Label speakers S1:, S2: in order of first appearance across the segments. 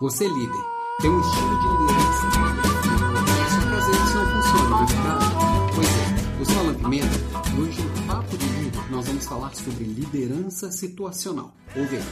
S1: Você é líder, tem um estilo de liderança, só que às vezes não funciona, não é verdade? Pois é, eu sou Alan Pimenta hoje no Papo de Líder nós vamos falar sobre liderança situacional. Ouve aí.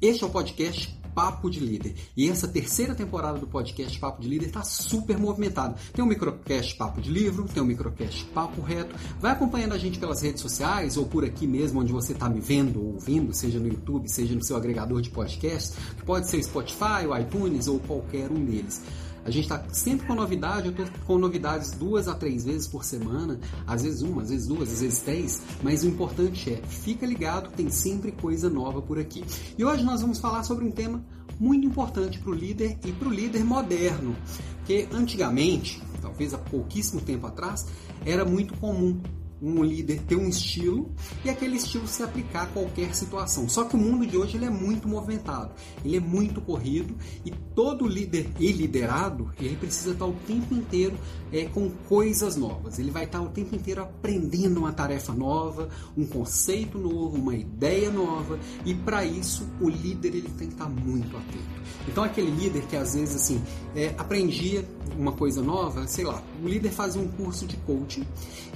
S1: Este é o podcast Papo de Líder. E essa terceira temporada do podcast Papo de Líder está super movimentada. Tem um microcast Papo de Livro, tem um microcast Papo Reto. Vai acompanhando a gente pelas redes sociais ou por aqui mesmo onde você está me vendo ou ouvindo, seja no YouTube, seja no seu agregador de podcast, que pode ser Spotify, iTunes ou qualquer um deles. A gente está sempre com novidade, eu estou com novidades duas a três vezes por semana, às vezes uma, às vezes duas, às vezes três, mas o importante é, fica ligado, tem sempre coisa nova por aqui. E hoje nós vamos falar sobre um tema muito importante para o líder e para o líder moderno, que antigamente, talvez há pouquíssimo tempo atrás, era muito comum um líder ter um estilo e aquele estilo se aplicar a qualquer situação. Só que o mundo de hoje ele é muito movimentado, ele é muito corrido e todo líder e liderado ele precisa estar o tempo inteiro é, com coisas novas. Ele vai estar o tempo inteiro aprendendo uma tarefa nova, um conceito novo, uma ideia nova e para isso o líder ele tem que estar muito atento. Então aquele líder que às vezes assim é, aprendia uma coisa nova, sei lá, o líder fazia um curso de coaching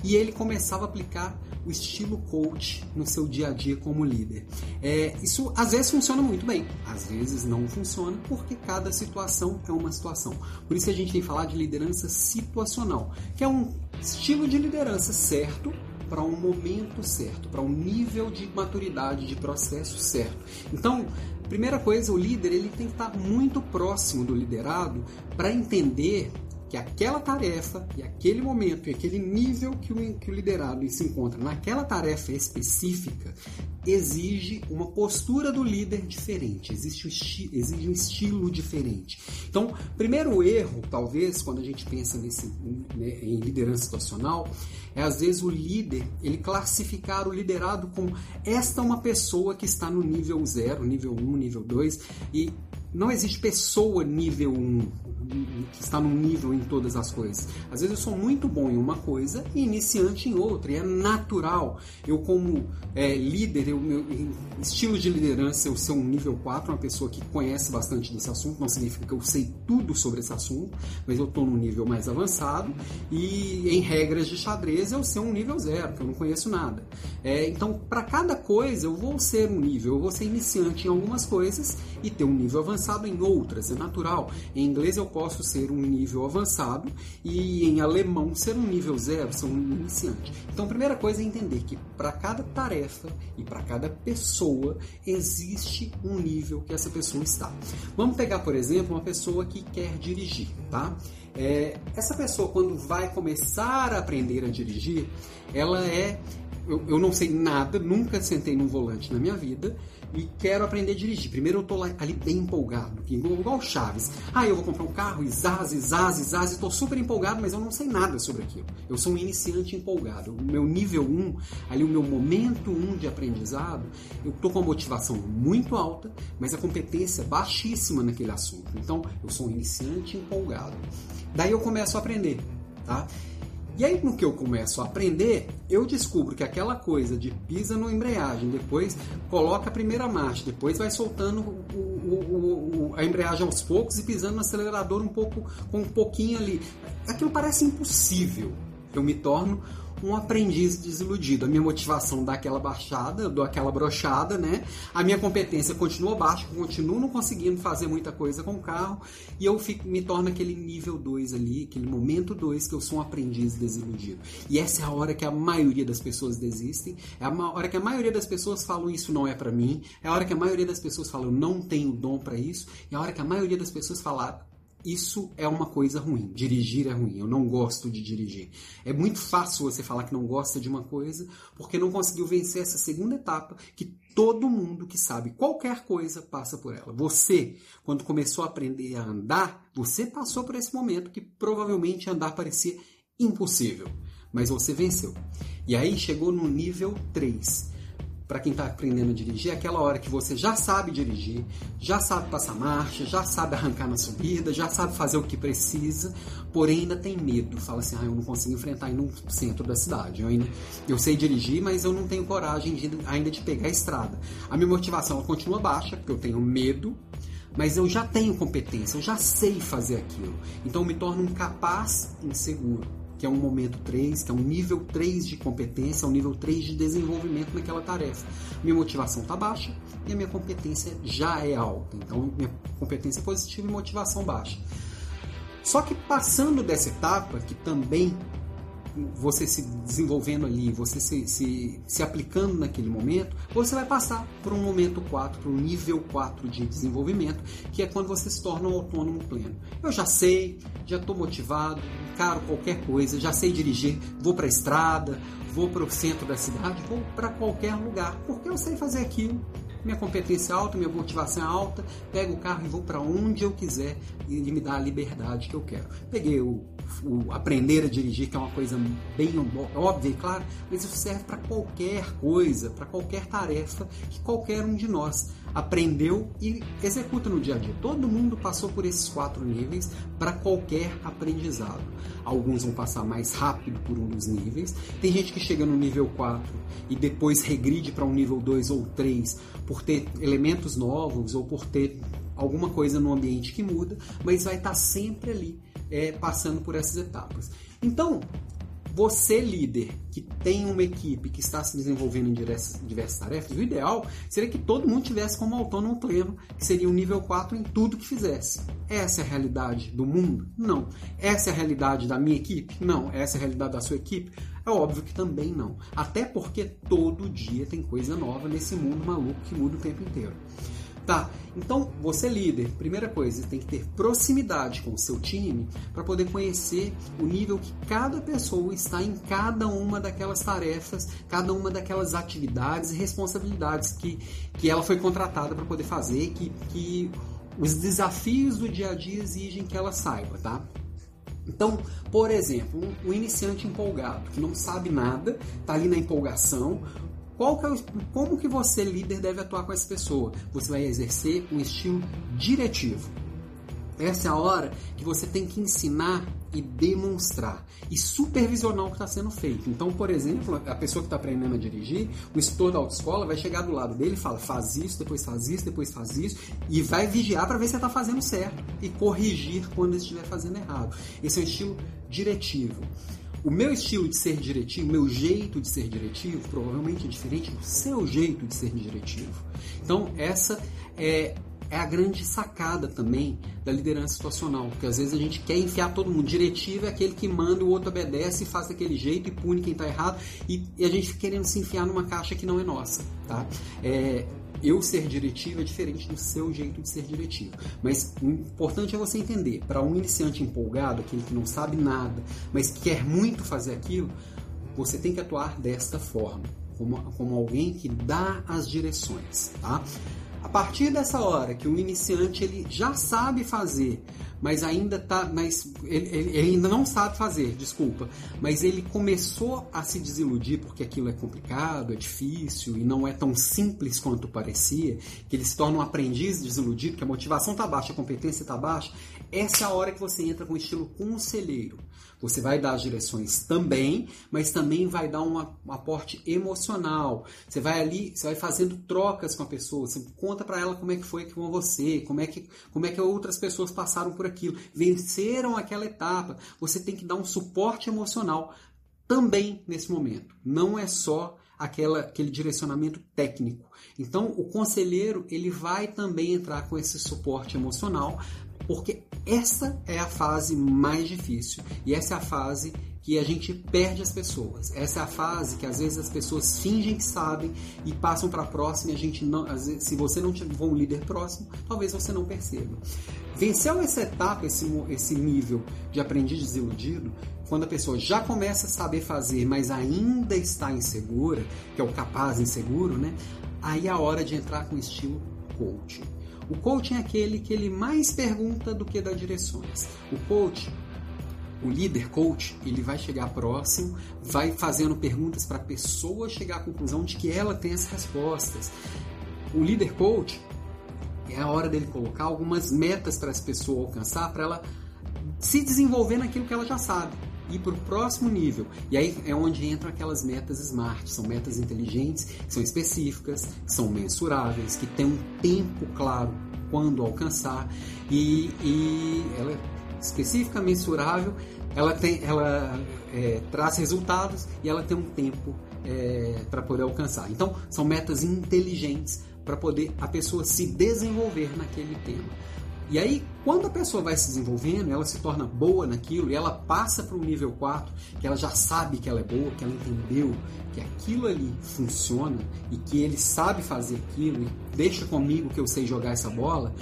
S1: e ele começava a aplicar o estilo coach no seu dia a dia como líder. É, isso às vezes funciona muito bem, às vezes não funciona porque cada situação é uma situação. Por isso a gente tem que falar de liderança situacional, que é um estilo de liderança certo para um momento certo, para um nível de maturidade de processo certo. Então, primeira coisa, o líder ele tem que estar muito próximo do liderado para entender que aquela tarefa e aquele momento e aquele nível que o, que o liderado se encontra naquela tarefa específica exige uma postura do líder diferente, existe um exige um estilo diferente. Então, primeiro erro, talvez, quando a gente pensa nesse, né, em liderança situacional, é às vezes o líder ele classificar o liderado como esta é uma pessoa que está no nível 0, nível 1, um, nível 2 e não existe pessoa nível 1 que está num nível em todas as coisas. Às vezes eu sou muito bom em uma coisa e iniciante em outra, e é natural. Eu, como é, líder, eu, meu estilo de liderança, eu ser um nível 4, uma pessoa que conhece bastante desse assunto, não significa que eu sei tudo sobre esse assunto, mas eu estou num nível mais avançado, e em regras de xadrez eu ser um nível 0, que eu não conheço nada. É, então, para cada coisa, eu vou ser um nível, eu vou ser iniciante em algumas coisas e ter um nível avançado em outras, é natural. Em inglês eu posso ser um nível avançado e em alemão ser um nível zero, ser um iniciante. Então, a primeira coisa é entender que para cada tarefa e para cada pessoa existe um nível que essa pessoa está. Vamos pegar, por exemplo, uma pessoa que quer dirigir, tá? É, essa pessoa, quando vai começar a aprender a dirigir, ela é. Eu, eu não sei nada, nunca sentei num volante na minha vida, e quero aprender a dirigir. Primeiro eu tô lá, ali bem empolgado, igual Chaves. Ah, eu vou comprar um carro, e zaz, zaz, zaz, estou super empolgado, mas eu não sei nada sobre aquilo. Eu sou um iniciante empolgado. O meu nível 1, ali o meu momento 1 de aprendizado, eu tô com uma motivação muito alta, mas a competência baixíssima naquele assunto. Então, eu sou um iniciante empolgado. Daí eu começo a aprender, tá? E aí, no que eu começo a aprender, eu descubro que aquela coisa de pisa na embreagem, depois coloca a primeira marcha, depois vai soltando o, o, o, a embreagem aos poucos e pisando no acelerador um pouco, com um pouquinho ali. Aquilo parece impossível. Eu me torno um aprendiz desiludido. A minha motivação dá aquela baixada, dou aquela brochada, né? A minha competência continua baixa, continuo não conseguindo fazer muita coisa com o carro e eu fico, me torno aquele nível 2 ali, aquele momento 2 que eu sou um aprendiz desiludido. E essa é a hora que a maioria das pessoas desistem, é a hora que a maioria das pessoas falam isso não é para mim, é a hora que a maioria das pessoas falam eu não tenho dom para isso, é a hora que a maioria das pessoas falam isso é uma coisa ruim. Dirigir é ruim. Eu não gosto de dirigir. É muito fácil você falar que não gosta de uma coisa porque não conseguiu vencer essa segunda etapa que todo mundo que sabe qualquer coisa passa por ela. Você, quando começou a aprender a andar, você passou por esse momento que provavelmente andar parecia impossível, mas você venceu. E aí chegou no nível 3 para quem está aprendendo a dirigir é aquela hora que você já sabe dirigir, já sabe passar marcha, já sabe arrancar na subida, já sabe fazer o que precisa, porém ainda tem medo. Fala assim, ah, eu não consigo enfrentar aí no centro da cidade. Eu, ainda, eu sei dirigir, mas eu não tenho coragem de, ainda de pegar a estrada. A minha motivação continua baixa, porque eu tenho medo, mas eu já tenho competência, eu já sei fazer aquilo. Então eu me torno um capaz inseguro que é um momento 3, que é um nível 3 de competência, um nível 3 de desenvolvimento naquela tarefa. Minha motivação está baixa e a minha competência já é alta. Então, minha competência é positiva e motivação baixa. Só que passando dessa etapa, que também você se desenvolvendo ali, você se, se, se aplicando naquele momento, você vai passar por um momento 4, para um nível 4 de desenvolvimento, que é quando você se torna um autônomo pleno. Eu já sei, já estou motivado, encaro qualquer coisa, já sei dirigir, vou para a estrada, vou para o centro da cidade, vou para qualquer lugar, porque eu sei fazer aquilo minha competência é alta, minha motivação é alta, pego o carro e vou para onde eu quiser e me dá a liberdade que eu quero. Peguei o, o aprender a dirigir, que é uma coisa bem óbvia e clara, mas isso serve para qualquer coisa, para qualquer tarefa que qualquer um de nós aprendeu e executa no dia a dia. Todo mundo passou por esses quatro níveis para qualquer aprendizado. Alguns vão passar mais rápido por um dos níveis. Tem gente que chega no nível 4 e depois regride para um nível 2 ou 3 por ter elementos novos ou por ter alguma coisa no ambiente que muda, mas vai estar sempre ali é, passando por essas etapas. Então, você, líder, que tem uma equipe que está se desenvolvendo em diversas, diversas tarefas, o ideal seria que todo mundo tivesse como autônomo pleno, que seria um nível 4 em tudo que fizesse. Essa é a realidade do mundo? Não. Essa é a realidade da minha equipe? Não. Essa é a realidade da sua equipe? É óbvio que também não. Até porque todo dia tem coisa nova nesse mundo maluco que muda o tempo inteiro. Tá, então você líder, primeira coisa, tem que ter proximidade com o seu time para poder conhecer o nível que cada pessoa está em cada uma daquelas tarefas, cada uma daquelas atividades e responsabilidades que, que ela foi contratada para poder fazer, que, que os desafios do dia a dia exigem que ela saiba, tá? Então, por exemplo, um, um iniciante empolgado que não sabe nada, está ali na empolgação, qual que é o, como que você, líder, deve atuar com essa pessoa? Você vai exercer um estilo diretivo. Essa é a hora que você tem que ensinar e demonstrar e supervisionar o que está sendo feito. Então, por exemplo, a pessoa que está aprendendo a dirigir, o instrutor da autoescola vai chegar do lado dele e fala: faz isso, depois faz isso, depois faz isso, e vai vigiar para ver se está fazendo certo e corrigir quando estiver fazendo errado. Esse é um estilo diretivo. O meu estilo de ser diretivo, o meu jeito de ser diretivo, provavelmente é diferente do seu jeito de ser diretivo. Então, essa é, é a grande sacada também da liderança situacional, porque às vezes a gente quer enfiar todo mundo. Diretivo é aquele que manda, o outro obedece e faz daquele jeito e pune quem está errado, e, e, a gente querendo se enfiar numa caixa que não é nossa. Tá? É, eu ser diretivo é diferente do seu jeito de ser diretivo. Mas o importante é você entender, para um iniciante empolgado, aquele que não sabe nada, mas quer muito fazer aquilo, você tem que atuar desta forma, como, como alguém que dá as direções, tá? A partir dessa hora que o iniciante ele já sabe fazer, mas ainda tá, mas ele, ele, ainda não sabe fazer, desculpa, mas ele começou a se desiludir porque aquilo é complicado, é difícil e não é tão simples quanto parecia, que ele se torna um aprendiz desiludido, que a motivação está baixa, a competência está baixa. Essa é a hora que você entra com o estilo conselheiro. Você vai dar as direções também, mas também vai dar um aporte emocional. Você vai ali, você vai fazendo trocas com a pessoa, você conta para ela como é que foi com você, como é que como é que outras pessoas passaram por aquilo, venceram aquela etapa. Você tem que dar um suporte emocional também nesse momento. Não é só aquela, aquele direcionamento técnico. Então, o conselheiro ele vai também entrar com esse suporte emocional porque essa é a fase mais difícil e essa é a fase que a gente perde as pessoas. Essa é a fase que às vezes as pessoas fingem que sabem e passam para a próxima e a gente não, vezes, se você não tiver um líder próximo, talvez você não perceba. Venceu essa etapa, esse, esse nível de aprendiz desiludido, quando a pessoa já começa a saber fazer, mas ainda está insegura, que é o capaz inseguro, né? Aí é a hora de entrar com estilo coaching. O coaching é aquele que ele mais pergunta do que dá direções. O coach o líder coach ele vai chegar próximo, vai fazendo perguntas para a pessoa chegar à conclusão de que ela tem as respostas. O líder coach é a hora dele colocar algumas metas para essa pessoa alcançar, para ela se desenvolver naquilo que ela já sabe ir para o próximo nível. E aí é onde entram aquelas metas smart, são metas inteligentes, que são específicas, que são mensuráveis, que têm um tempo claro quando alcançar e, e ela é específica, mensurável, ela tem, ela é, traz resultados e ela tem um tempo é, para poder alcançar. Então são metas inteligentes para poder a pessoa se desenvolver naquele tema. E aí, quando a pessoa vai se desenvolvendo, ela se torna boa naquilo e ela passa para o nível 4, que ela já sabe que ela é boa, que ela entendeu que aquilo ali funciona e que ele sabe fazer aquilo e deixa comigo que eu sei jogar essa bola,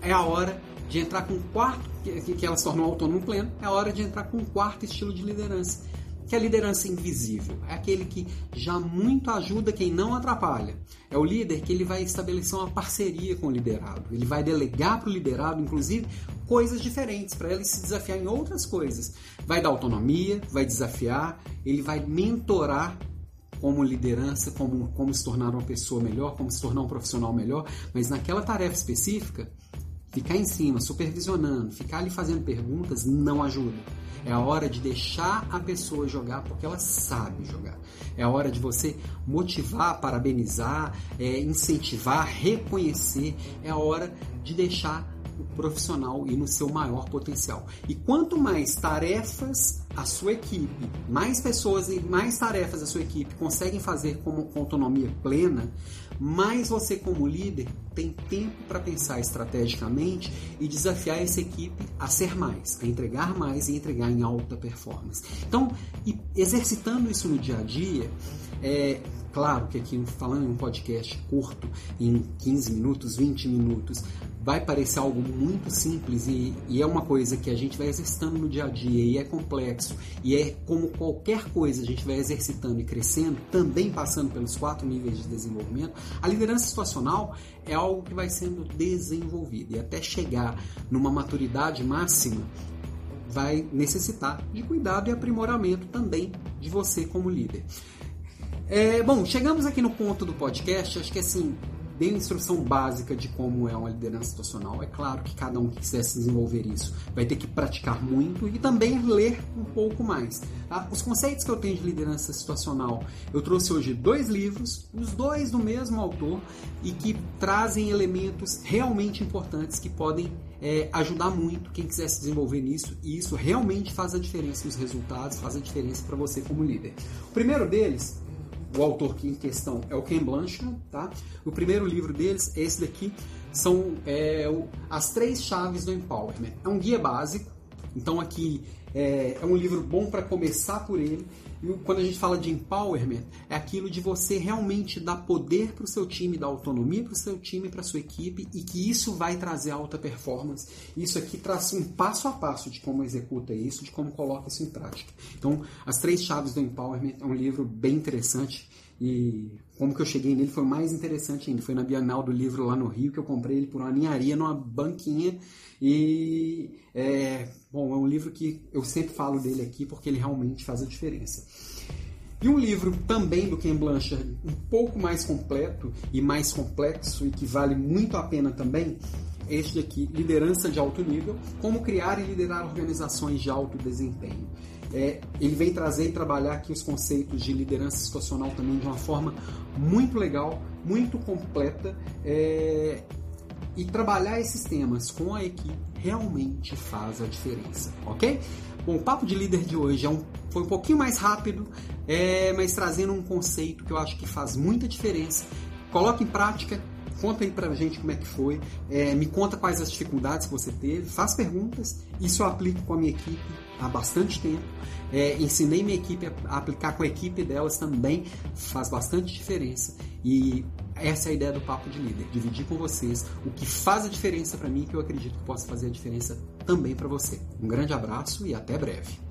S1: é a hora de entrar com o quarto, que, ela se tornou autônomo pleno, é a hora de entrar com o quarto estilo de liderança, que é a liderança invisível. É aquele que já muito ajuda quem não atrapalha. É o líder que ele vai estabelecer uma parceria com o liderado. Ele vai delegar para o liderado, inclusive, coisas diferentes, para ele se desafiar em outras coisas. Vai dar autonomia, vai desafiar, ele vai mentorar como liderança, como, como se tornar uma pessoa melhor, como se tornar um profissional melhor, mas naquela tarefa específica, ficar em cima, supervisionando, ficar ali fazendo perguntas não ajuda. É a hora de deixar a pessoa jogar porque ela sabe jogar. É a hora de você motivar, parabenizar, é, incentivar, reconhecer. É a hora de deixar profissional ir no seu maior potencial. E quanto mais tarefas a sua equipe, mais pessoas e mais tarefas a sua equipe conseguem fazer com autonomia plena, mais você como líder tem tempo para pensar estrategicamente e desafiar essa equipe a ser mais, a entregar mais e entregar em alta performance. Então, exercitando isso no dia a dia, é claro que aqui falando em um podcast curto, em 15 minutos, 20 minutos, vai parecer algo muito simples e, e, é uma coisa que a gente vai exercitando no dia a dia e é complexo e é como qualquer coisa a gente vai exercitando e crescendo, também passando pelos quatro níveis de desenvolvimento. A liderança situacional é algo que vai sendo desenvolvido e até chegar numa maturidade máxima vai necessitar de cuidado e aprimoramento também de você como líder. É, bom, chegamos aqui no ponto do podcast. Acho que assim, dei uma instrução básica de como é uma liderança situacional. É claro que cada um que quiser se desenvolver isso vai ter que praticar muito e também ler um pouco mais. Tá? Os conceitos que eu tenho de liderança situacional, eu trouxe hoje dois livros, os dois do mesmo autor e que trazem elementos realmente importantes que podem é, ajudar muito quem quiser se desenvolver nisso e isso realmente faz a diferença nos resultados, faz a diferença para você como líder. O primeiro deles o autor que em questão é o Ken Blanchard, tá? O primeiro livro deles, esse daqui, são é, o, as três chaves do empowerment. É um guia básico, então aqui é, é um livro bom para começar por ele. Quando a gente fala de empowerment, é aquilo de você realmente dar poder para o seu time, dar autonomia para o seu time, para sua equipe, e que isso vai trazer alta performance. Isso aqui traz um passo a passo de como executa isso, de como coloca isso em prática. Então, As Três Chaves do Empowerment é um livro bem interessante e como que eu cheguei nele foi mais interessante ainda. Foi na Bienal do Livro lá no Rio que eu comprei ele por uma ninharia numa banquinha. E é, bom, é um livro que eu sempre falo dele aqui porque ele realmente faz a diferença. E um livro também do Ken Blanchard, um pouco mais completo e mais complexo e que vale muito a pena também, é este aqui, Liderança de Alto Nível, Como Criar e Liderar Organizações de Alto Desempenho. É, ele vem trazer e trabalhar aqui os conceitos de liderança situacional também de uma forma muito legal, muito completa. É, e trabalhar esses temas com a equipe realmente faz a diferença, ok? Bom, o papo de líder de hoje é um, foi um pouquinho mais rápido, é, mas trazendo um conceito que eu acho que faz muita diferença. Coloque em prática, Conta aí pra gente como é que foi. É, me conta quais as dificuldades que você teve. Faz perguntas. Isso eu aplico com a minha equipe há bastante tempo. É, ensinei minha equipe a aplicar com a equipe delas também. Faz bastante diferença. E essa é a ideia do Papo de Líder. Dividir com vocês o que faz a diferença para mim que eu acredito que possa fazer a diferença também para você. Um grande abraço e até breve.